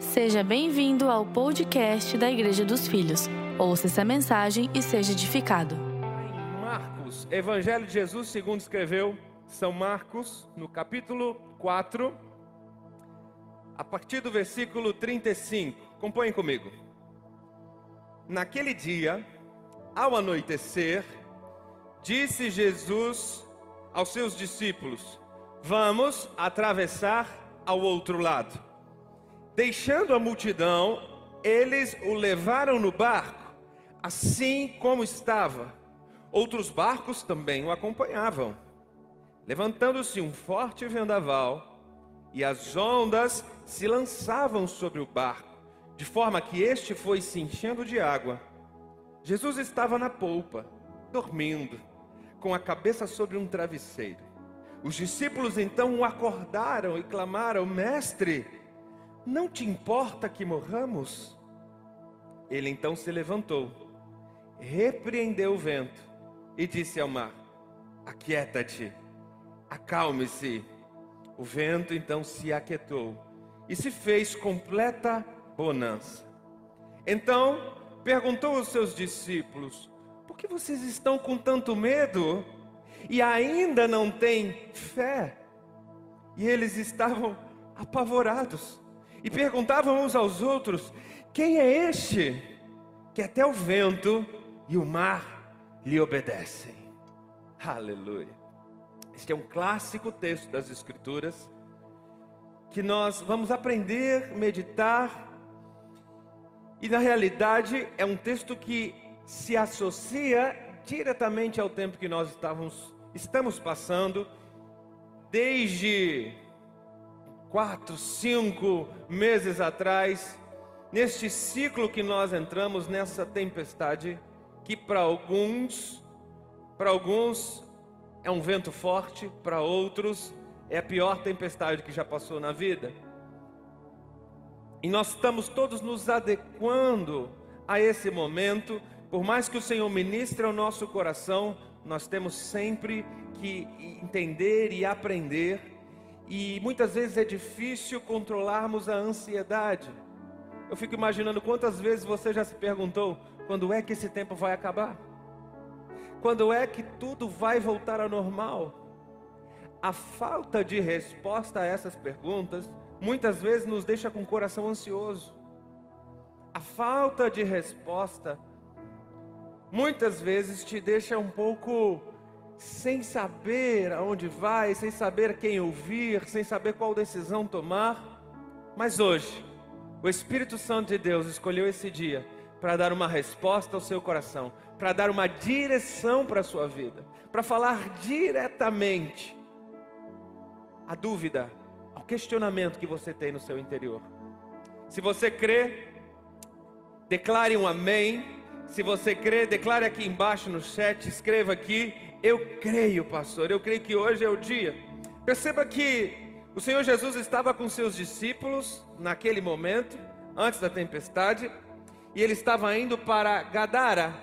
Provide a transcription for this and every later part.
Seja bem-vindo ao podcast da Igreja dos Filhos. Ouça essa mensagem e seja edificado. Marcos, Evangelho de Jesus, segundo escreveu São Marcos, no capítulo 4, a partir do versículo 35. Acompanhem comigo. Naquele dia, ao anoitecer, disse Jesus aos seus discípulos: Vamos atravessar ao outro lado. Deixando a multidão, eles o levaram no barco, assim como estava. Outros barcos também o acompanhavam. Levantando-se um forte vendaval, e as ondas se lançavam sobre o barco, de forma que este foi se enchendo de água. Jesus estava na polpa, dormindo, com a cabeça sobre um travesseiro. Os discípulos então o acordaram e clamaram: Mestre, não te importa que morramos? Ele então se levantou, repreendeu o vento e disse ao mar: Aquieta-te, acalme-se. O vento então se aquietou e se fez completa bonança. Então perguntou aos seus discípulos: Por que vocês estão com tanto medo e ainda não têm fé? E eles estavam apavorados e perguntavam uns aos outros: Quem é este que até o vento e o mar lhe obedecem? Aleluia. Este é um clássico texto das Escrituras que nós vamos aprender, meditar, e na realidade é um texto que se associa diretamente ao tempo que nós estávamos, estamos passando, desde quatro, cinco meses atrás, neste ciclo que nós entramos nessa tempestade, que para alguns, para alguns é um vento forte, para outros é a pior tempestade que já passou na vida. E nós estamos todos nos adequando a esse momento, por mais que o Senhor ministre ao nosso coração, nós temos sempre que entender e aprender e muitas vezes é difícil controlarmos a ansiedade. Eu fico imaginando quantas vezes você já se perguntou: quando é que esse tempo vai acabar? Quando é que tudo vai voltar ao normal? A falta de resposta a essas perguntas muitas vezes nos deixa com o coração ansioso. A falta de resposta muitas vezes te deixa um pouco sem saber aonde vai, sem saber quem ouvir, sem saber qual decisão tomar. Mas hoje, o Espírito Santo de Deus escolheu esse dia para dar uma resposta ao seu coração, para dar uma direção para a sua vida, para falar diretamente a dúvida, ao questionamento que você tem no seu interior. Se você crê, declare um amém. Se você crê, declare aqui embaixo no chat, escreva aqui eu creio, pastor, eu creio que hoje é o dia. Perceba que o Senhor Jesus estava com seus discípulos naquele momento, antes da tempestade, e ele estava indo para Gadara.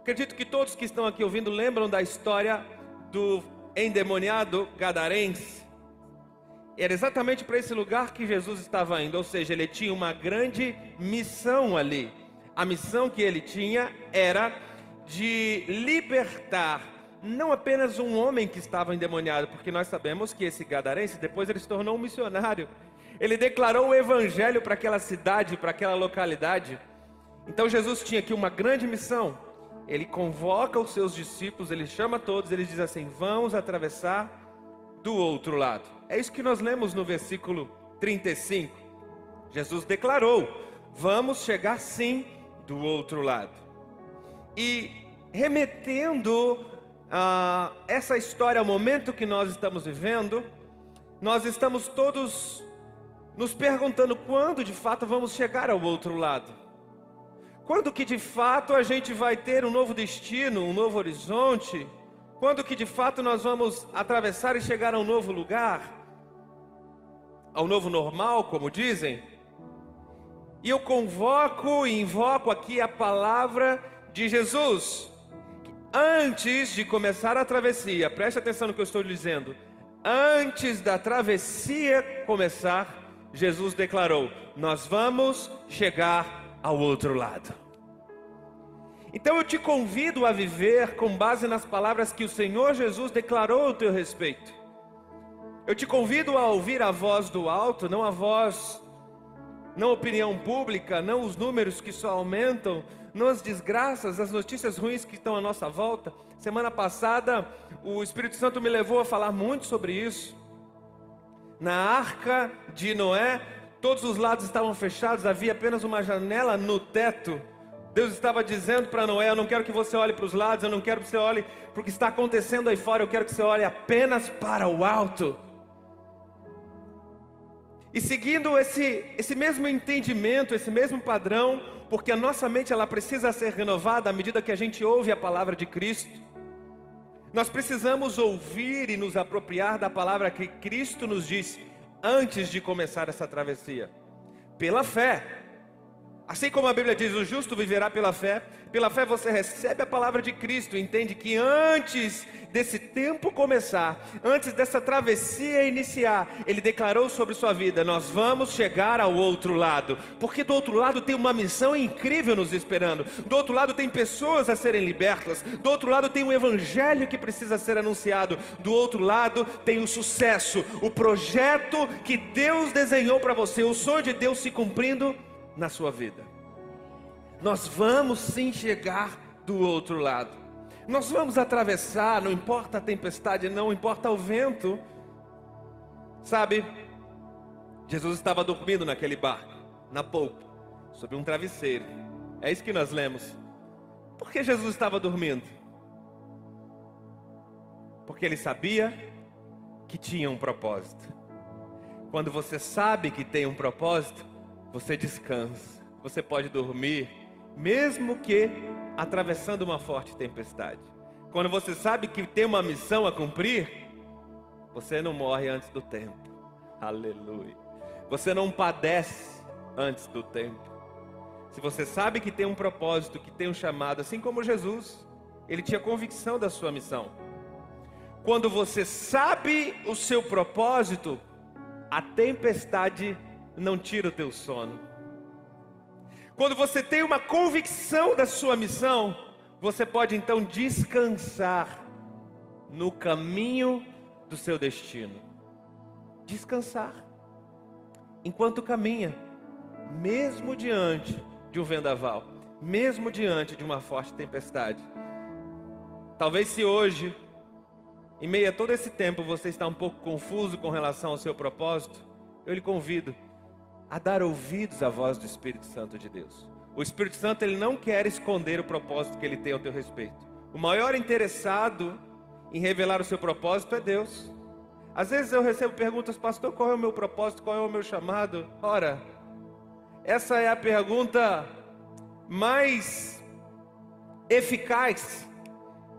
Acredito que todos que estão aqui ouvindo lembram da história do endemoniado gadarense. Era exatamente para esse lugar que Jesus estava indo, ou seja, ele tinha uma grande missão ali. A missão que ele tinha era de libertar não apenas um homem que estava endemoniado, porque nós sabemos que esse gadarense depois ele se tornou um missionário. Ele declarou o evangelho para aquela cidade, para aquela localidade. Então Jesus tinha aqui uma grande missão. Ele convoca os seus discípulos, ele chama todos, ele diz assim: "Vamos atravessar do outro lado". É isso que nós lemos no versículo 35. Jesus declarou: "Vamos chegar sim do outro lado". E remetendo ah, essa história, o momento que nós estamos vivendo, nós estamos todos nos perguntando quando de fato vamos chegar ao outro lado. Quando que de fato a gente vai ter um novo destino, um novo horizonte? Quando que de fato nós vamos atravessar e chegar a um novo lugar? Ao novo normal, como dizem? E eu convoco e invoco aqui a palavra de Jesus antes de começar a travessia, preste atenção no que eu estou dizendo. Antes da travessia começar, Jesus declarou: Nós vamos chegar ao outro lado. Então eu te convido a viver com base nas palavras que o Senhor Jesus declarou ao teu respeito. Eu te convido a ouvir a voz do alto, não a voz, não a opinião pública, não os números que só aumentam, não as desgraças, as notícias ruins que estão à nossa volta. Semana passada, o Espírito Santo me levou a falar muito sobre isso. Na arca de Noé, todos os lados estavam fechados, havia apenas uma janela no teto. Deus estava dizendo para Noé: Eu não quero que você olhe para os lados, eu não quero que você olhe para o que está acontecendo aí fora, eu quero que você olhe apenas para o alto. E seguindo esse, esse mesmo entendimento, esse mesmo padrão, porque a nossa mente ela precisa ser renovada à medida que a gente ouve a palavra de Cristo. Nós precisamos ouvir e nos apropriar da palavra que Cristo nos disse antes de começar essa travessia. Pela fé, Assim como a Bíblia diz, o justo viverá pela fé, pela fé você recebe a palavra de Cristo, entende que antes desse tempo começar, antes dessa travessia iniciar, ele declarou sobre sua vida: nós vamos chegar ao outro lado, porque do outro lado tem uma missão incrível nos esperando, do outro lado tem pessoas a serem libertas, do outro lado tem um evangelho que precisa ser anunciado, do outro lado tem o sucesso, o projeto que Deus desenhou para você, o sonho de Deus se cumprindo na sua vida. Nós vamos sim chegar do outro lado. Nós vamos atravessar, não importa a tempestade, não importa o vento. Sabe, Jesus estava dormindo naquele barco, na polpa, sobre um travesseiro. É isso que nós lemos. Por que Jesus estava dormindo? Porque ele sabia que tinha um propósito. Quando você sabe que tem um propósito, você descansa, você pode dormir, mesmo que atravessando uma forte tempestade. Quando você sabe que tem uma missão a cumprir, você não morre antes do tempo. Aleluia. Você não padece antes do tempo. Se você sabe que tem um propósito, que tem um chamado, assim como Jesus, ele tinha convicção da sua missão. Quando você sabe o seu propósito, a tempestade não tira o teu sono. Quando você tem uma convicção da sua missão, você pode então descansar no caminho do seu destino. Descansar. Enquanto caminha, mesmo diante de um vendaval, mesmo diante de uma forte tempestade. Talvez se hoje, em meio a todo esse tempo, você está um pouco confuso com relação ao seu propósito, eu lhe convido a dar ouvidos à voz do Espírito Santo de Deus. O Espírito Santo ele não quer esconder o propósito que ele tem ao teu respeito. O maior interessado em revelar o seu propósito é Deus. Às vezes eu recebo perguntas, pastor, qual é o meu propósito, qual é o meu chamado? Ora, essa é a pergunta mais eficaz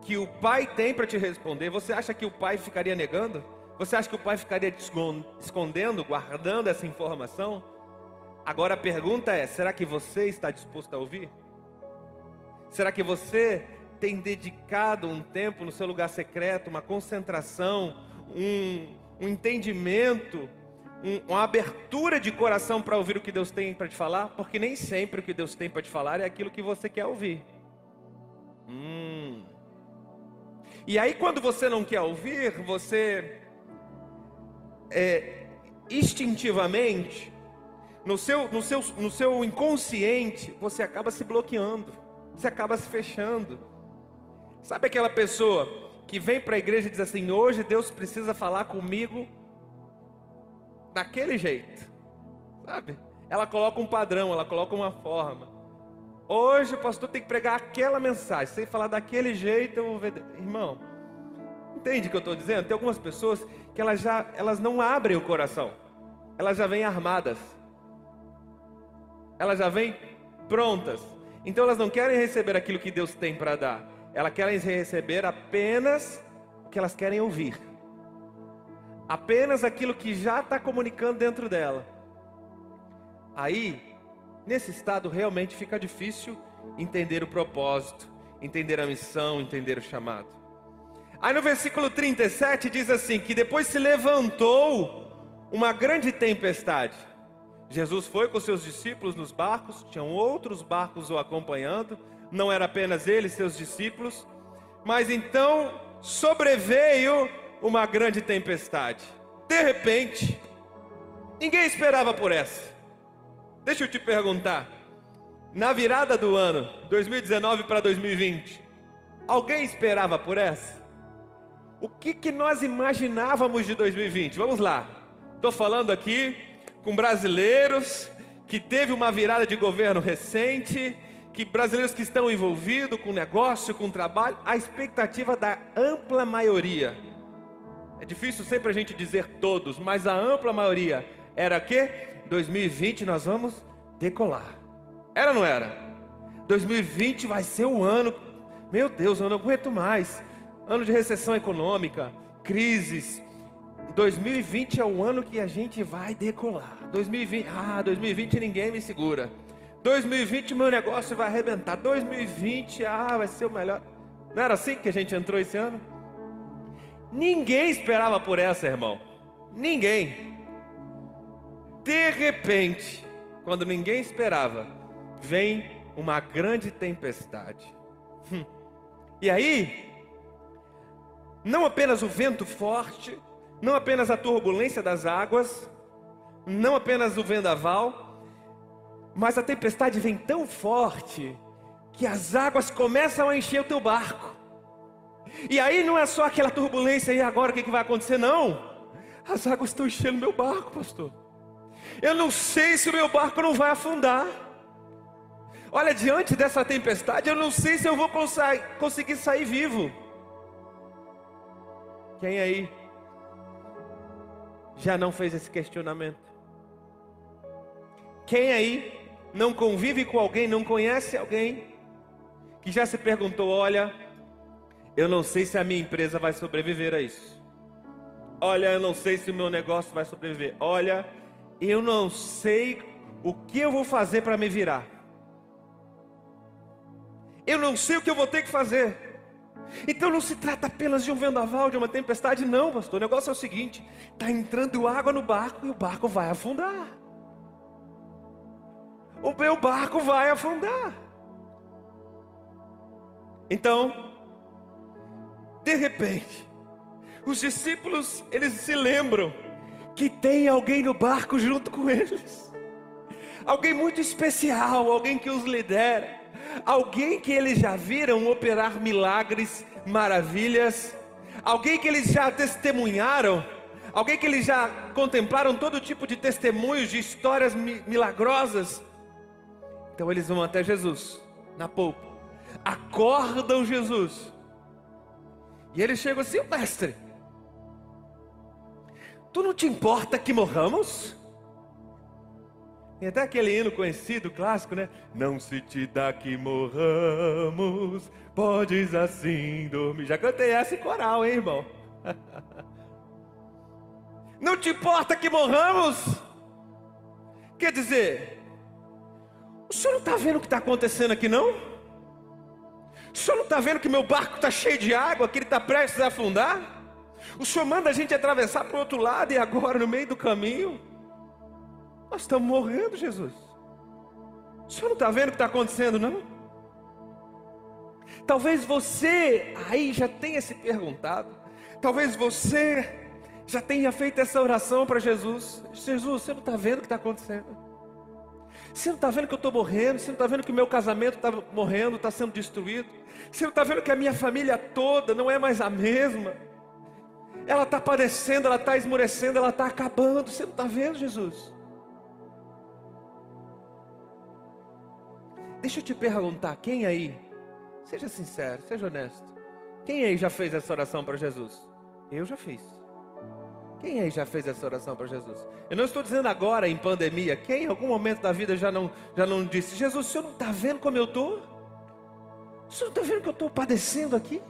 que o pai tem para te responder. Você acha que o pai ficaria negando? Você acha que o pai ficaria escondendo, guardando essa informação? Agora a pergunta é: será que você está disposto a ouvir? Será que você tem dedicado um tempo no seu lugar secreto, uma concentração, um, um entendimento, um, uma abertura de coração para ouvir o que Deus tem para te falar? Porque nem sempre o que Deus tem para te falar é aquilo que você quer ouvir. Hum. E aí, quando você não quer ouvir, você é, instintivamente no seu, no, seu, no seu inconsciente, você acaba se bloqueando, você acaba se fechando. Sabe aquela pessoa que vem para a igreja e diz assim: hoje Deus precisa falar comigo daquele jeito, sabe? Ela coloca um padrão, ela coloca uma forma. Hoje o pastor tem que pregar aquela mensagem, sem falar daquele jeito, eu vou ver. Irmão, entende o que eu estou dizendo? Tem algumas pessoas que elas já elas não abrem o coração, elas já vêm armadas elas já vêm prontas. Então elas não querem receber aquilo que Deus tem para dar. Elas querem receber apenas o que elas querem ouvir. Apenas aquilo que já está comunicando dentro dela. Aí, nesse estado, realmente fica difícil entender o propósito, entender a missão, entender o chamado. Aí no versículo 37 diz assim: que depois se levantou uma grande tempestade. Jesus foi com seus discípulos nos barcos, tinham outros barcos o acompanhando, não era apenas ele e seus discípulos, mas então sobreveio uma grande tempestade. De repente, ninguém esperava por essa. Deixa eu te perguntar, na virada do ano 2019 para 2020, alguém esperava por essa? O que, que nós imaginávamos de 2020? Vamos lá. Estou falando aqui com brasileiros que teve uma virada de governo recente, que brasileiros que estão envolvidos com negócio, com trabalho, a expectativa da ampla maioria. É difícil sempre a gente dizer todos, mas a ampla maioria era que 2020 nós vamos decolar. Era ou não era? 2020 vai ser o ano. Meu Deus, eu não aguento mais. Ano de recessão econômica, crises, 2020 é o ano que a gente vai decolar. 2020, ah, 2020 ninguém me segura. 2020 meu negócio vai arrebentar. 2020, ah, vai ser o melhor. Não era assim que a gente entrou esse ano? Ninguém esperava por essa, irmão. Ninguém. De repente, quando ninguém esperava, vem uma grande tempestade. Hum. E aí, não apenas o vento forte, não apenas a turbulência das águas, não apenas o vendaval, mas a tempestade vem tão forte que as águas começam a encher o teu barco. E aí não é só aquela turbulência e agora o que, que vai acontecer? Não. As águas estão enchendo meu barco, pastor. Eu não sei se o meu barco não vai afundar. Olha, diante dessa tempestade, eu não sei se eu vou conseguir sair vivo. Quem aí já não fez esse questionamento? Quem aí não convive com alguém, não conhece alguém que já se perguntou: olha, eu não sei se a minha empresa vai sobreviver a isso. Olha, eu não sei se o meu negócio vai sobreviver. Olha, eu não sei o que eu vou fazer para me virar. Eu não sei o que eu vou ter que fazer. Então não se trata apenas de um vendaval, de uma tempestade, não, pastor. O negócio é o seguinte: está entrando água no barco e o barco vai afundar. O meu barco vai afundar. Então, de repente, os discípulos, eles se lembram que tem alguém no barco junto com eles. Alguém muito especial, alguém que os lidera alguém que eles já viram operar milagres, maravilhas, alguém que eles já testemunharam, alguém que eles já contemplaram todo tipo de testemunhos, de histórias milagrosas. Então eles vão até Jesus, na polpa, acordam Jesus, e eles chegam assim: Mestre, tu não te importa que morramos? Tem até aquele hino conhecido, clássico, né? Não se te dá que morramos, podes assim dormir. Já cantei essa em coral, hein, irmão? Não te importa que morramos? Quer dizer, o senhor não está vendo o que está acontecendo aqui, não? O senhor não está vendo que meu barco está cheio de água, que ele está prestes a afundar? O senhor manda a gente atravessar para o outro lado e agora, no meio do caminho, nós estamos morrendo, Jesus. O senhor não está vendo o que está acontecendo, não? Talvez você aí já tenha se perguntado. Talvez você já tenha feito essa oração para Jesus. Jesus, você não está vendo o que está acontecendo? Você não está vendo que eu estou morrendo? Você não está vendo que o meu casamento está morrendo, está sendo destruído? Você não está vendo que a minha família toda não é mais a mesma? Ela está padecendo, ela está esmorecendo, ela está acabando. Você não está vendo, Jesus? Deixa eu te perguntar, quem aí, seja sincero, seja honesto, quem aí já fez essa oração para Jesus? Eu já fiz. Quem aí já fez essa oração para Jesus? Eu não estou dizendo agora em pandemia. Quem em algum momento da vida já não, já não disse: Jesus, o senhor não está vendo como eu estou? O senhor não está vendo que eu estou padecendo aqui?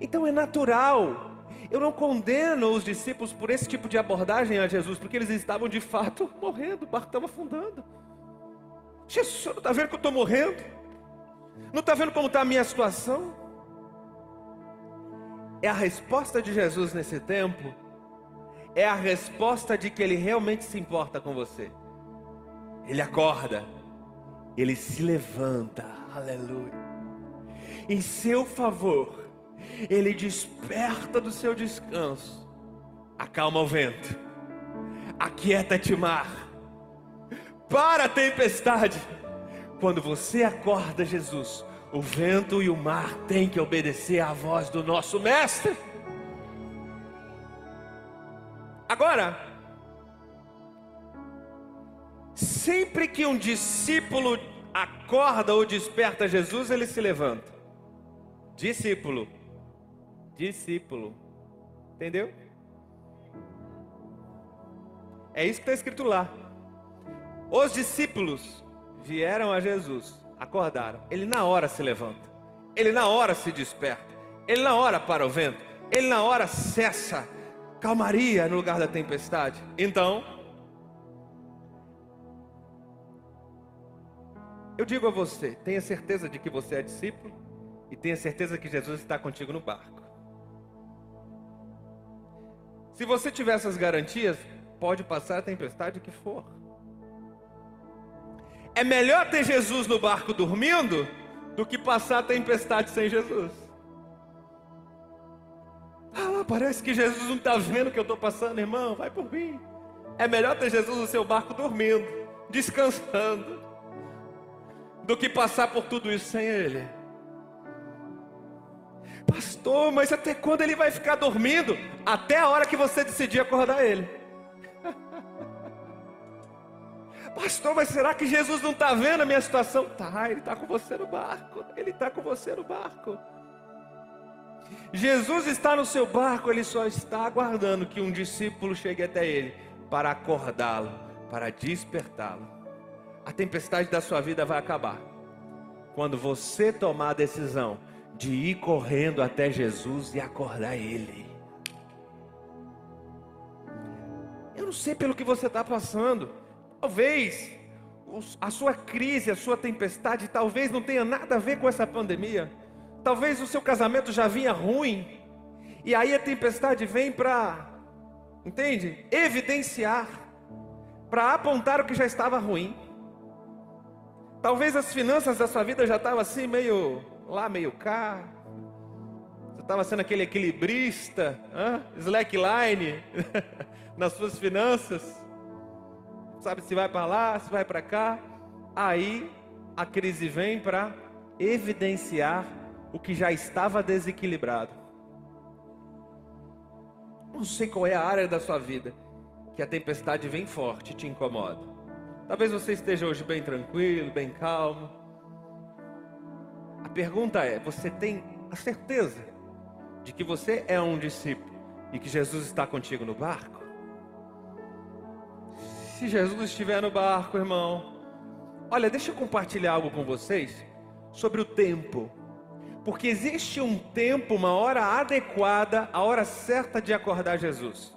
Então é natural. Eu não condeno os discípulos por esse tipo de abordagem a Jesus, porque eles estavam de fato morrendo, o barco estava afundando. Jesus, o senhor não está vendo que eu estou morrendo? Não está vendo como está a minha situação? É a resposta de Jesus nesse tempo, é a resposta de que ele realmente se importa com você. Ele acorda, ele se levanta, aleluia. Em seu favor, ele desperta do seu descanso, acalma o vento, aquieta-te mar, para a tempestade. Quando você acorda, Jesus, o vento e o mar têm que obedecer à voz do nosso Mestre. Agora, sempre que um discípulo acorda ou desperta Jesus, ele se levanta. Discípulo, discípulo, entendeu? É isso que está escrito lá. Os discípulos vieram a Jesus, acordaram. Ele na hora se levanta, ele na hora se desperta, ele na hora para o vento, ele na hora cessa calmaria no lugar da tempestade. Então, eu digo a você: tenha certeza de que você é discípulo e tenha certeza que Jesus está contigo no barco. Se você tiver essas garantias, pode passar a tempestade que for. É melhor ter Jesus no barco dormindo do que passar a tempestade sem Jesus. Ah, parece que Jesus não está vendo o que eu estou passando, irmão. Vai por mim. É melhor ter Jesus no seu barco dormindo, descansando, do que passar por tudo isso sem Ele. Pastor, mas até quando ele vai ficar dormindo? Até a hora que você decidir acordar ele. Pastor, mas será que Jesus não está vendo a minha situação? Tá, ele está com você no barco. Ele está com você no barco. Jesus está no seu barco, ele só está aguardando que um discípulo chegue até ele para acordá-lo, para despertá-lo. A tempestade da sua vida vai acabar quando você tomar a decisão de ir correndo até Jesus e acordar ele. Eu não sei pelo que você está passando. Talvez a sua crise, a sua tempestade, talvez não tenha nada a ver com essa pandemia. Talvez o seu casamento já vinha ruim. E aí a tempestade vem para, entende? Evidenciar, para apontar o que já estava ruim. Talvez as finanças da sua vida já estavam assim, meio lá, meio cá. Você estava sendo aquele equilibrista, hein? slackline nas suas finanças. Sabe se vai para lá, se vai para cá. Aí a crise vem para evidenciar o que já estava desequilibrado. Não sei qual é a área da sua vida que a tempestade vem forte e te incomoda. Talvez você esteja hoje bem tranquilo, bem calmo. A pergunta é: você tem a certeza de que você é um discípulo e que Jesus está contigo no barco? Se Jesus estiver no barco, irmão, olha, deixa eu compartilhar algo com vocês sobre o tempo porque existe um tempo, uma hora adequada, a hora certa de acordar Jesus.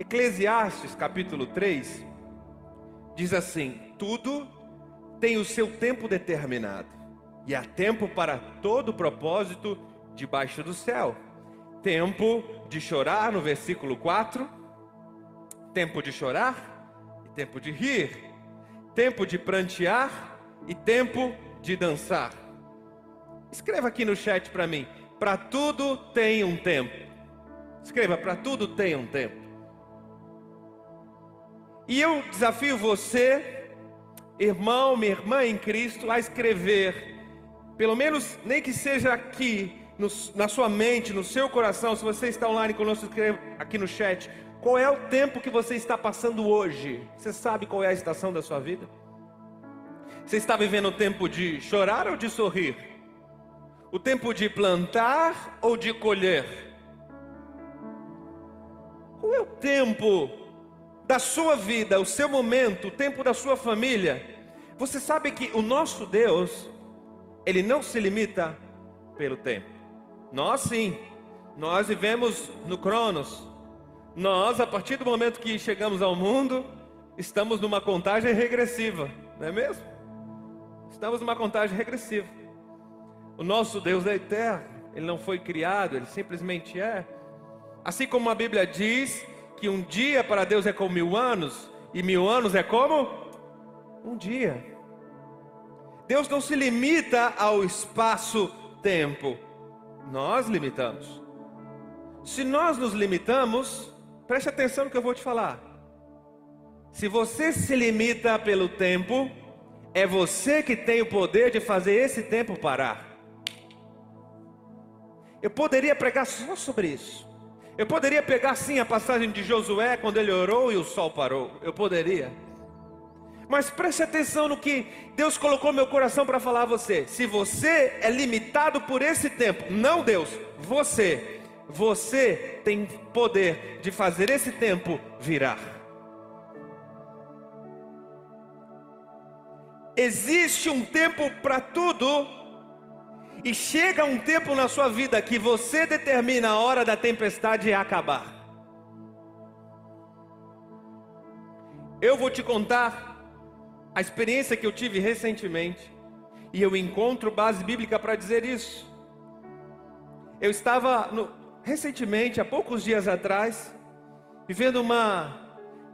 Eclesiastes capítulo 3 diz assim: Tudo tem o seu tempo determinado, e há tempo para todo propósito debaixo do céu. Tempo de chorar, no versículo 4, tempo de chorar tempo de rir, tempo de prantear e tempo de dançar Escreva aqui no chat para mim. Para tudo tem um tempo. Escreva, para tudo tem um tempo. E eu desafio você, irmão, minha irmã em Cristo, a escrever, pelo menos nem que seja aqui, no, na sua mente, no seu coração, se você está online conosco, escreva aqui no chat. Qual é o tempo que você está passando hoje? Você sabe qual é a estação da sua vida? Você está vivendo o tempo de chorar ou de sorrir? O tempo de plantar ou de colher? Qual é o tempo da sua vida, o seu momento, o tempo da sua família? Você sabe que o nosso Deus, ele não se limita pelo tempo. Nós sim, nós vivemos no Cronos. Nós, a partir do momento que chegamos ao mundo, estamos numa contagem regressiva, não é mesmo? Estamos numa contagem regressiva. O nosso Deus é eterno, ele não foi criado, ele simplesmente é. Assim como a Bíblia diz que um dia para Deus é como mil anos, e mil anos é como um dia. Deus não se limita ao espaço-tempo, nós limitamos. Se nós nos limitamos, preste atenção no que eu vou te falar. Se você se limita pelo tempo, é você que tem o poder de fazer esse tempo parar. Eu poderia pregar só sobre isso. Eu poderia pegar sim a passagem de Josué quando ele orou e o sol parou. Eu poderia. Mas preste atenção no que Deus colocou no meu coração para falar a você. Se você é limitado por esse tempo, não Deus, você, você tem poder de fazer esse tempo virar. Existe um tempo para tudo e chega um tempo na sua vida que você determina a hora da tempestade acabar. Eu vou te contar a experiência que eu tive recentemente, e eu encontro base bíblica para dizer isso. Eu estava no, recentemente, há poucos dias atrás, vivendo uma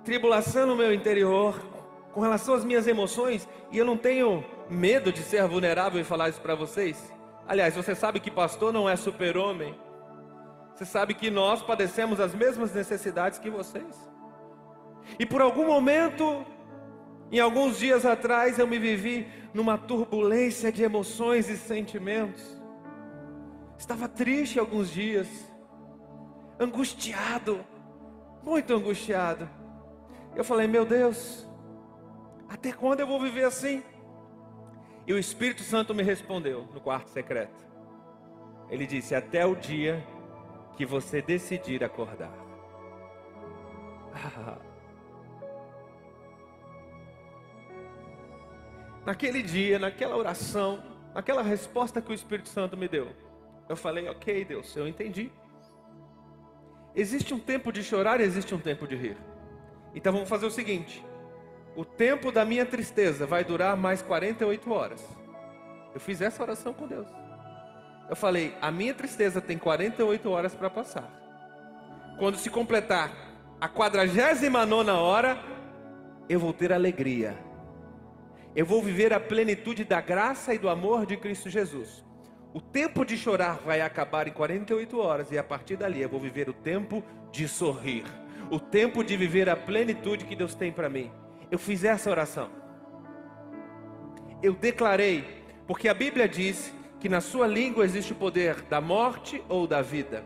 tribulação no meu interior com relação às minhas emoções, e eu não tenho medo de ser vulnerável e falar isso para vocês. Aliás, você sabe que pastor não é super-homem. Você sabe que nós padecemos as mesmas necessidades que vocês. E por algum momento, em alguns dias atrás, eu me vivi numa turbulência de emoções e sentimentos. Estava triste alguns dias, angustiado, muito angustiado. Eu falei, meu Deus, até quando eu vou viver assim? E o Espírito Santo me respondeu no quarto secreto. Ele disse: Até o dia que você decidir acordar. Naquele dia, naquela oração, naquela resposta que o Espírito Santo me deu, eu falei: Ok, Deus, eu entendi. Existe um tempo de chorar e existe um tempo de rir. Então vamos fazer o seguinte: o tempo da minha tristeza vai durar mais 48 horas. Eu fiz essa oração com Deus. Eu falei: a minha tristeza tem 48 horas para passar. Quando se completar a 49 hora, eu vou ter alegria. Eu vou viver a plenitude da graça e do amor de Cristo Jesus. O tempo de chorar vai acabar em 48 horas, e a partir dali eu vou viver o tempo de sorrir. O tempo de viver a plenitude que Deus tem para mim eu fiz essa oração. Eu declarei, porque a Bíblia diz que na sua língua existe o poder da morte ou da vida.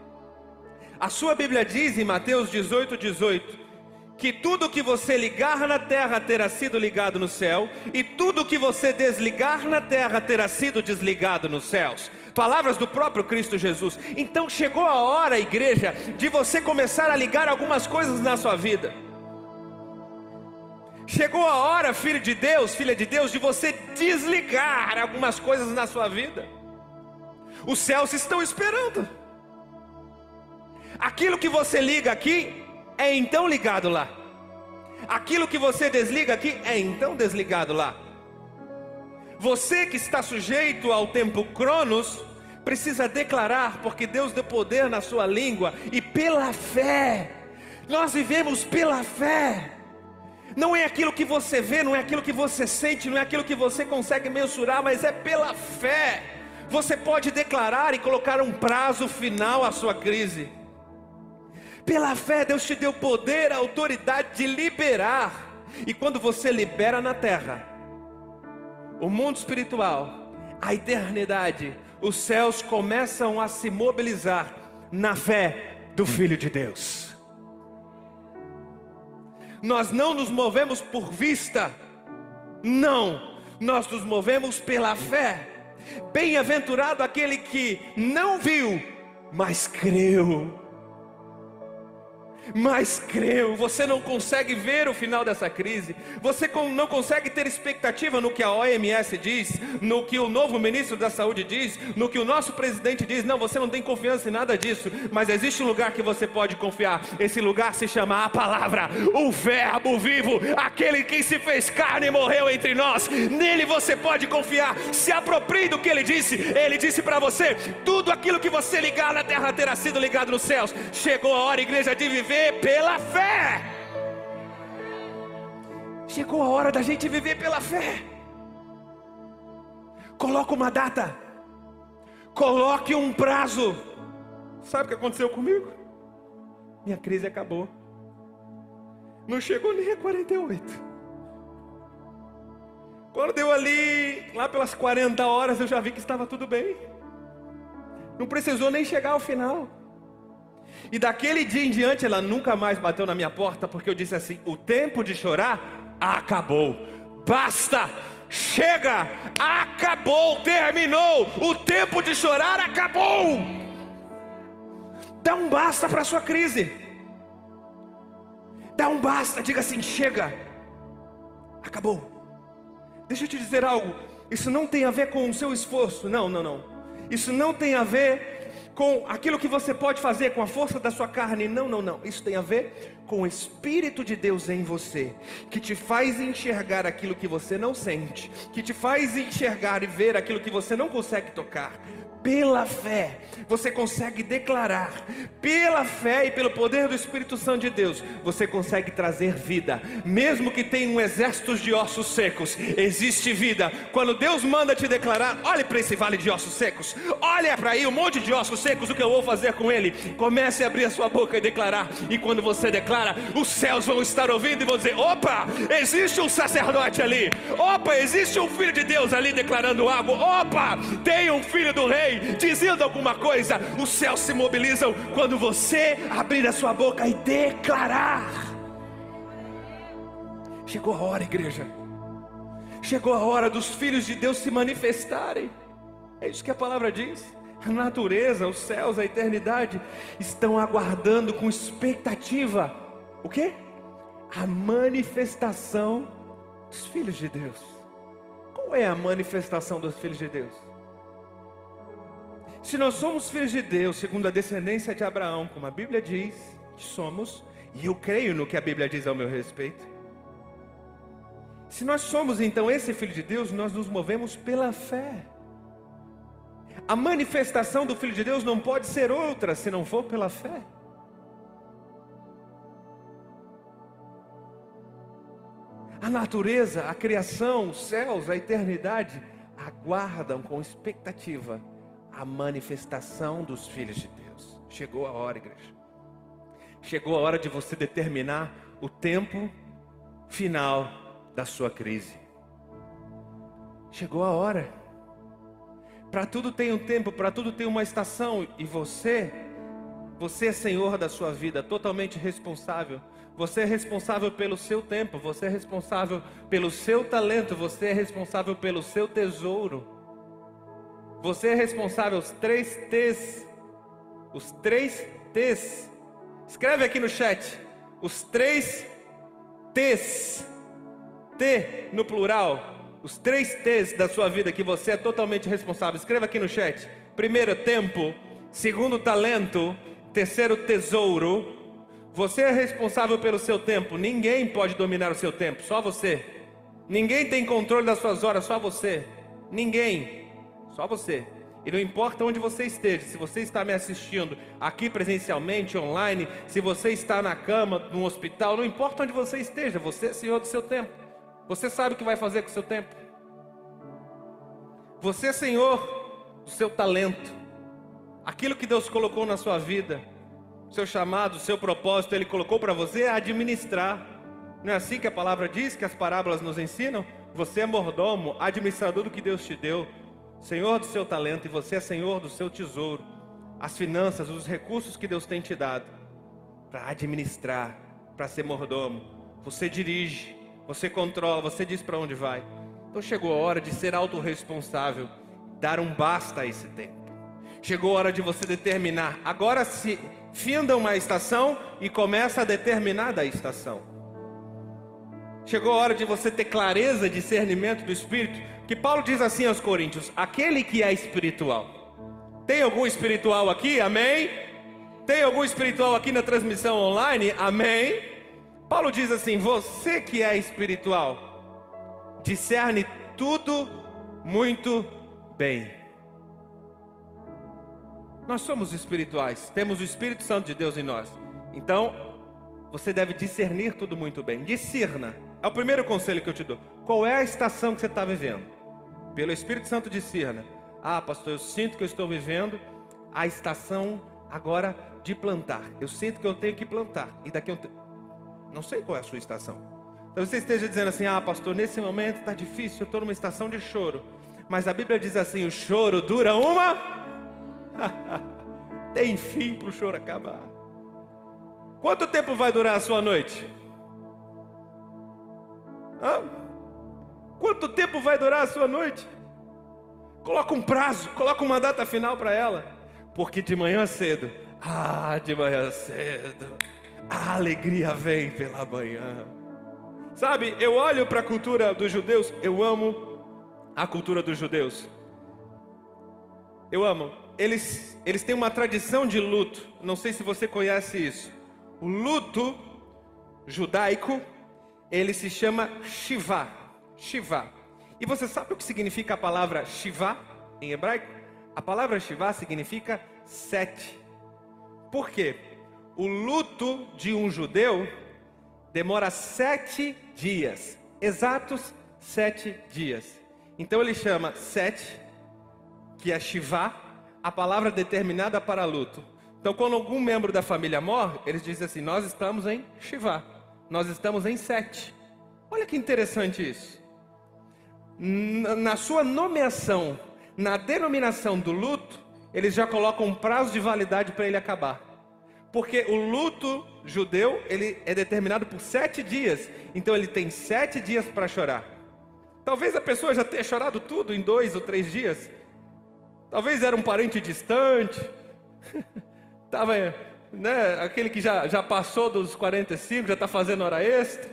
A sua Bíblia diz em Mateus 18, 18, que tudo que você ligar na terra terá sido ligado no céu, e tudo que você desligar na terra terá sido desligado nos céus. Palavras do próprio Cristo Jesus. Então chegou a hora, igreja, de você começar a ligar algumas coisas na sua vida. Chegou a hora, filho de Deus, filha de Deus, de você desligar algumas coisas na sua vida. Os céus estão esperando. Aquilo que você liga aqui é então ligado lá. Aquilo que você desliga aqui é então desligado lá. Você que está sujeito ao tempo Cronos, precisa declarar, porque Deus deu poder na sua língua e pela fé. Nós vivemos pela fé. Não é aquilo que você vê, não é aquilo que você sente, não é aquilo que você consegue mensurar, mas é pela fé. Você pode declarar e colocar um prazo final à sua crise. Pela fé, Deus te deu poder, a autoridade de liberar. E quando você libera na terra, o mundo espiritual, a eternidade, os céus começam a se mobilizar na fé do Filho de Deus. Nós não nos movemos por vista, não, nós nos movemos pela fé. Bem-aventurado aquele que não viu, mas creu mas creu. Você não consegue ver o final dessa crise, você não consegue ter expectativa no que a OMS diz, no que o novo ministro da Saúde diz, no que o nosso presidente diz. Não, você não tem confiança em nada disso, mas existe um lugar que você pode confiar. Esse lugar se chama a palavra, o Verbo vivo, aquele que se fez carne e morreu entre nós. Nele você pode confiar. Se aproprie do que ele disse. Ele disse para você: tudo aquilo que você ligar na terra terá sido ligado nos céus. Chegou a hora, igreja, de viver viver pela fé. Chegou a hora da gente viver pela fé. Coloca uma data. Coloque um prazo. Sabe o que aconteceu comigo? Minha crise acabou. Não chegou nem a 48. Quando deu ali, lá pelas 40 horas, eu já vi que estava tudo bem. Não precisou nem chegar ao final. E daquele dia em diante, ela nunca mais bateu na minha porta, porque eu disse assim: o tempo de chorar acabou. Basta! Chega! Acabou! Terminou! O tempo de chorar acabou! Dá um basta para a sua crise. Dá um basta, diga assim: chega! Acabou. Deixa eu te dizer algo. Isso não tem a ver com o seu esforço. Não, não, não. Isso não tem a ver com aquilo que você pode fazer com a força da sua carne. Não, não, não. Isso tem a ver com o Espírito de Deus em você, que te faz enxergar aquilo que você não sente, que te faz enxergar e ver aquilo que você não consegue tocar pela fé, você consegue declarar, pela fé e pelo poder do Espírito Santo de Deus, você consegue trazer vida, mesmo que tenha um exército de ossos secos, existe vida. Quando Deus manda te declarar, olhe para esse vale de ossos secos, olha para aí um monte de ossos secos, o que eu vou fazer com ele? Comece a abrir a sua boca e declarar, e quando você declara, os céus vão estar ouvindo e vão dizer: opa, existe um sacerdote ali, opa, existe um filho de Deus ali declarando algo, opa, tem um filho do rei dizendo alguma coisa, os céus se mobilizam quando você abrir a sua boca e declarar. Chegou a hora, igreja. Chegou a hora dos filhos de Deus se manifestarem. É isso que a palavra diz. A natureza, os céus, a eternidade estão aguardando com expectativa o quê? A manifestação dos filhos de Deus. Qual é a manifestação dos filhos de Deus? Se nós somos filhos de Deus, segundo a descendência de Abraão, como a Bíblia diz que somos, e eu creio no que a Bíblia diz ao meu respeito. Se nós somos então esse filho de Deus, nós nos movemos pela fé. A manifestação do filho de Deus não pode ser outra se não for pela fé. A natureza, a criação, os céus, a eternidade aguardam com expectativa a manifestação dos filhos de Deus. Chegou a hora, igreja. Chegou a hora de você determinar o tempo final da sua crise. Chegou a hora. Para tudo tem um tempo, para tudo tem uma estação, e você, você é senhor da sua vida, totalmente responsável. Você é responsável pelo seu tempo, você é responsável pelo seu talento, você é responsável pelo seu tesouro. Você é responsável, os três T's. Os três T's. Escreve aqui no chat. Os três T's. T no plural. Os três T's da sua vida que você é totalmente responsável. Escreva aqui no chat. Primeiro, tempo. Segundo, talento. Terceiro, tesouro. Você é responsável pelo seu tempo. Ninguém pode dominar o seu tempo, só você. Ninguém tem controle das suas horas, só você. Ninguém. Só você. E não importa onde você esteja, se você está me assistindo aqui presencialmente, online, se você está na cama, no hospital, não importa onde você esteja, você é senhor do seu tempo. Você sabe o que vai fazer com o seu tempo. Você é senhor do seu talento. Aquilo que Deus colocou na sua vida, seu chamado, seu propósito, Ele colocou para você é administrar. Não é assim que a palavra diz, que as parábolas nos ensinam? Você é mordomo, administrador do que Deus te deu senhor do seu talento e você é senhor do seu tesouro, as finanças, os recursos que Deus tem te dado para administrar, para ser mordomo. Você dirige, você controla, você diz para onde vai. Então chegou a hora de ser autorresponsável, dar um basta a esse tempo. Chegou a hora de você determinar. Agora se finda uma estação e começa a determinar da estação. Chegou a hora de você ter clareza, discernimento do Espírito que Paulo diz assim aos Coríntios: aquele que é espiritual. Tem algum espiritual aqui? Amém? Tem algum espiritual aqui na transmissão online? Amém? Paulo diz assim: você que é espiritual, discerne tudo muito bem. Nós somos espirituais, temos o Espírito Santo de Deus em nós. Então, você deve discernir tudo muito bem. Discerna. É o primeiro conselho que eu te dou. Qual é a estação que você está vivendo? Pelo Espírito Santo discerna. Ah, pastor, eu sinto que eu estou vivendo a estação agora de plantar. Eu sinto que eu tenho que plantar. E daqui eu te... não sei qual é a sua estação. Talvez você esteja dizendo assim: "Ah, pastor, nesse momento está difícil, eu estou numa estação de choro". Mas a Bíblia diz assim: "O choro dura uma tem fim para o choro acabar". Quanto tempo vai durar a sua noite? Hã? Quanto tempo vai durar a sua noite? Coloca um prazo, coloca uma data final para ela. Porque de manhã cedo, ah, de manhã cedo, a alegria vem pela manhã. Sabe, eu olho para a cultura dos judeus, eu amo a cultura dos judeus. Eu amo. Eles, eles têm uma tradição de luto. Não sei se você conhece isso. O luto judaico, ele se chama Shiva. Shiva. E você sabe o que significa a palavra Shiva em hebraico? A palavra Shiva significa sete. Por quê? O luto de um judeu demora sete dias, exatos sete dias. Então ele chama sete, que é Shiva, a palavra determinada para luto. Então, quando algum membro da família morre, eles dizem assim: Nós estamos em Shiva, nós estamos em sete. Olha que interessante isso. Na sua nomeação, na denominação do luto, eles já colocam um prazo de validade para ele acabar. Porque o luto judeu, ele é determinado por sete dias. Então ele tem sete dias para chorar. Talvez a pessoa já tenha chorado tudo em dois ou três dias. Talvez era um parente distante. Estava, né, aquele que já, já passou dos 45, já está fazendo hora extra.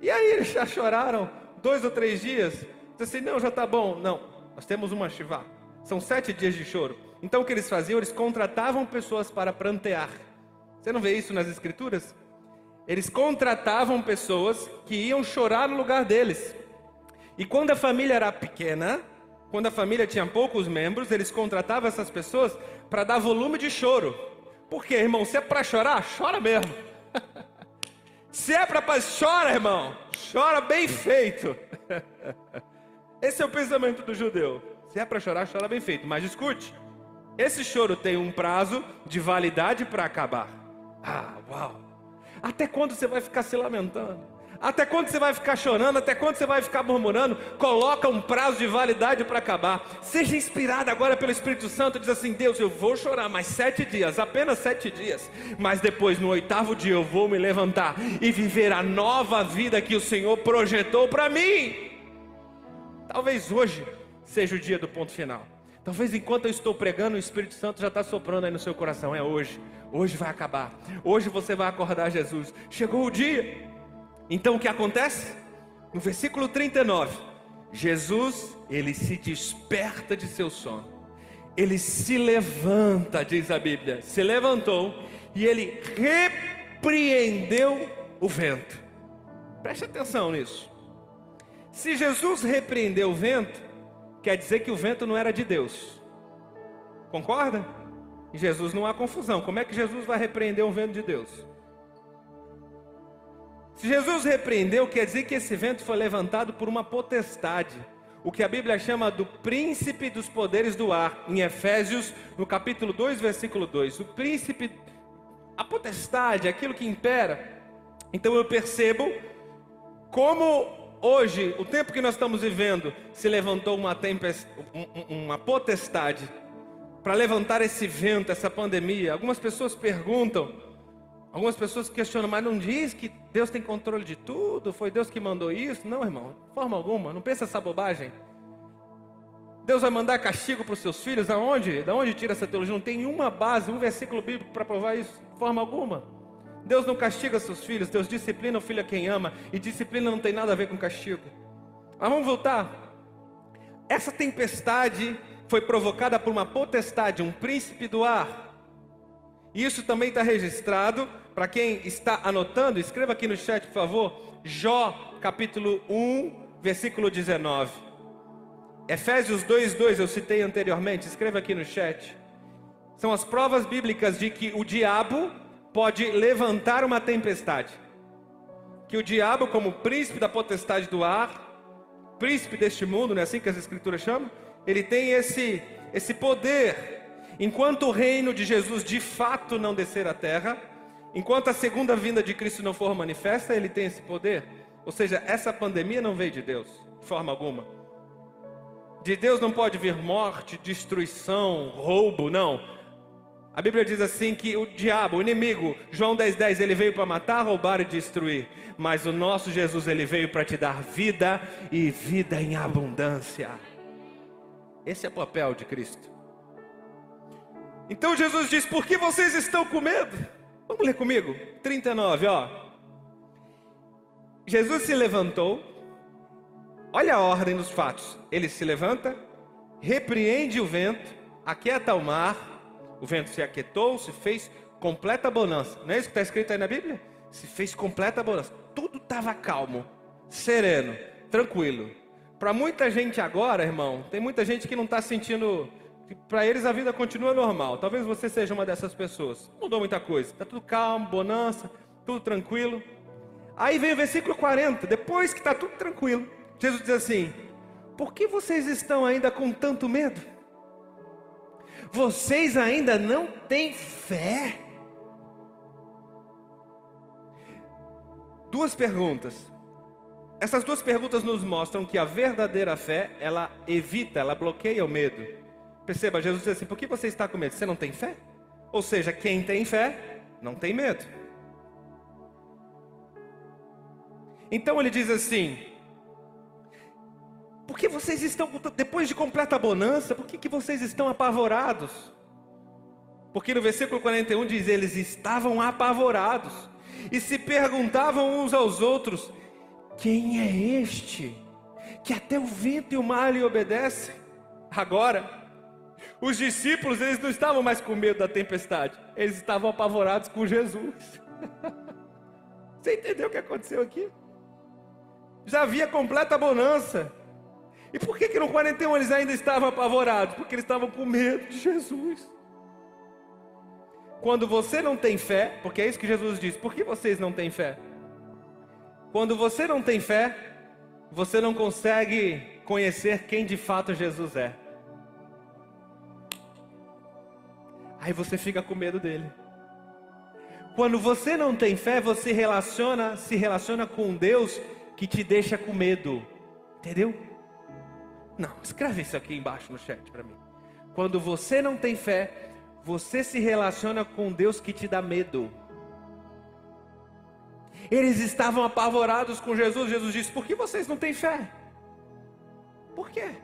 E aí eles já choraram dois ou três dias. Disse assim, não, já está bom. Não, nós temos uma Shiva. São sete dias de choro. Então o que eles faziam? Eles contratavam pessoas para prantear. Você não vê isso nas escrituras? Eles contratavam pessoas que iam chorar no lugar deles. E quando a família era pequena, quando a família tinha poucos membros, eles contratavam essas pessoas para dar volume de choro. Porque, irmão, se é para chorar, chora mesmo. se é para chora, irmão, chora bem feito. Esse é o pensamento do judeu. Se é para chorar, chora bem feito. Mas escute, esse choro tem um prazo de validade para acabar. Ah, uau! Até quando você vai ficar se lamentando? Até quando você vai ficar chorando? Até quando você vai ficar murmurando? Coloca um prazo de validade para acabar. Seja inspirado agora pelo Espírito Santo. Diz assim: Deus, eu vou chorar mais sete dias, apenas sete dias. Mas depois, no oitavo dia, eu vou me levantar e viver a nova vida que o Senhor projetou para mim. Talvez hoje seja o dia do ponto final. Talvez enquanto eu estou pregando, o Espírito Santo já está soprando aí no seu coração. É hoje. Hoje vai acabar. Hoje você vai acordar Jesus. Chegou o dia. Então o que acontece? No versículo 39, Jesus, ele se desperta de seu sono. Ele se levanta, diz a Bíblia, se levantou e ele repreendeu o vento. Preste atenção nisso. Se Jesus repreendeu o vento, quer dizer que o vento não era de Deus. Concorda? Em Jesus não há confusão. Como é que Jesus vai repreender o vento de Deus? Se Jesus repreendeu, quer dizer que esse vento foi levantado por uma potestade, o que a Bíblia chama do príncipe dos poderes do ar, em Efésios, no capítulo 2, versículo 2. O príncipe, a potestade, aquilo que impera. Então eu percebo como hoje, o tempo que nós estamos vivendo, se levantou uma, uma potestade para levantar esse vento, essa pandemia. Algumas pessoas perguntam Algumas pessoas questionam, mas não diz que Deus tem controle de tudo? Foi Deus que mandou isso? Não, irmão, de forma alguma. Não pensa essa bobagem. Deus vai mandar castigo para os seus filhos? Aonde? Da onde tira essa teologia? Não tem uma base, um versículo bíblico para provar isso, de forma alguma. Deus não castiga seus filhos, Deus disciplina o filho a quem ama, e disciplina não tem nada a ver com castigo. Mas vamos voltar. Essa tempestade foi provocada por uma potestade, um príncipe do ar. Isso também está registrado para quem está anotando, escreva aqui no chat, por favor, Jó, capítulo 1, versículo 19. Efésios 2:2 eu citei anteriormente, escreva aqui no chat. São as provas bíblicas de que o diabo pode levantar uma tempestade. Que o diabo, como príncipe da potestade do ar, príncipe deste mundo, não é assim que as escrituras chamam? Ele tem esse, esse poder. Enquanto o reino de Jesus de fato não descer à terra, enquanto a segunda vinda de Cristo não for manifesta, ele tem esse poder. Ou seja, essa pandemia não veio de Deus, de forma alguma. De Deus não pode vir morte, destruição, roubo, não. A Bíblia diz assim que o diabo, o inimigo, João 10,10, 10, ele veio para matar, roubar e destruir. Mas o nosso Jesus, ele veio para te dar vida e vida em abundância. Esse é o papel de Cristo. Então Jesus diz: Por que vocês estão com medo? Vamos ler comigo? 39, ó. Jesus se levantou. Olha a ordem dos fatos. Ele se levanta, repreende o vento, aquieta o mar o vento se aquietou, se fez completa bonança. Não é isso que está escrito aí na Bíblia? Se fez completa bonança. Tudo estava calmo, sereno, tranquilo. Para muita gente agora, irmão, tem muita gente que não está sentindo. Para eles a vida continua normal. Talvez você seja uma dessas pessoas. Mudou muita coisa. Está tudo calmo, bonança, tudo tranquilo. Aí vem o versículo 40. Depois que está tudo tranquilo, Jesus diz assim: Por que vocês estão ainda com tanto medo? Vocês ainda não têm fé? Duas perguntas. Essas duas perguntas nos mostram que a verdadeira fé, ela evita, ela bloqueia o medo. Perceba, Jesus diz assim: por que você está com medo? Você não tem fé? Ou seja, quem tem fé, não tem medo. Então ele diz assim: por que vocês estão, depois de completa bonança, por que, que vocês estão apavorados? Porque no versículo 41 diz: eles estavam apavorados e se perguntavam uns aos outros: quem é este que até o vento e o mar lhe obedecem? Agora, os discípulos eles não estavam mais com medo da tempestade, eles estavam apavorados com Jesus. Você entendeu o que aconteceu aqui? Já havia completa bonança. E por que, que no 41 eles ainda estavam apavorados? Porque eles estavam com medo de Jesus. Quando você não tem fé, porque é isso que Jesus diz, por que vocês não têm fé? Quando você não tem fé, você não consegue conhecer quem de fato Jesus é. Aí você fica com medo dele. Quando você não tem fé, você relaciona, se relaciona com um Deus que te deixa com medo. Entendeu? Não, escreve isso aqui embaixo no chat para mim. Quando você não tem fé, você se relaciona com Deus que te dá medo. Eles estavam apavorados com Jesus. Jesus disse: Por que vocês não têm fé? Por quê?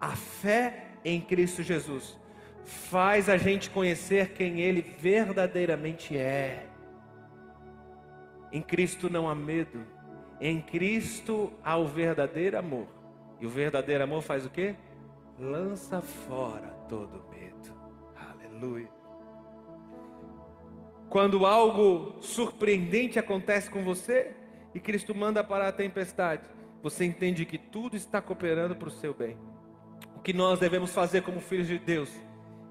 A fé em Cristo Jesus faz a gente conhecer quem Ele verdadeiramente é. Em Cristo não há medo. Em Cristo há o verdadeiro amor. E o verdadeiro amor faz o quê? Lança fora todo medo. Aleluia. Quando algo surpreendente acontece com você e Cristo manda parar a tempestade, você entende que tudo está cooperando para o seu bem. O que nós devemos fazer como filhos de Deus?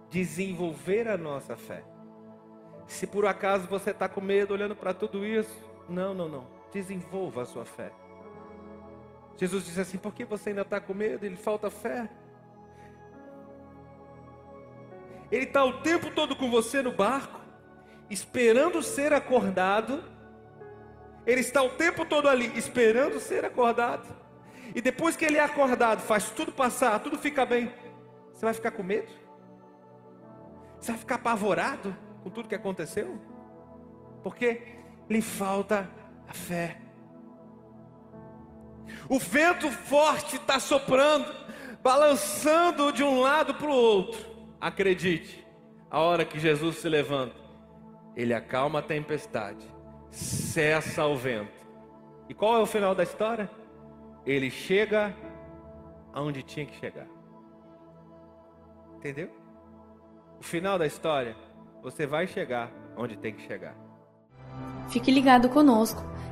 Desenvolver a nossa fé. Se por acaso você está com medo olhando para tudo isso, não, não, não desenvolva a sua fé. Jesus disse assim: por que você ainda está com medo? Ele falta fé. Ele está o tempo todo com você no barco, esperando ser acordado. Ele está o tempo todo ali, esperando ser acordado. E depois que ele é acordado, faz tudo passar, tudo fica bem. Você vai ficar com medo? Você vai ficar apavorado com tudo que aconteceu? Porque lhe falta a fé. O vento forte está soprando, balançando de um lado para o outro. Acredite, a hora que Jesus se levanta, ele acalma a tempestade, cessa o vento. E qual é o final da história? Ele chega aonde tinha que chegar. Entendeu? O final da história, você vai chegar onde tem que chegar. Fique ligado conosco.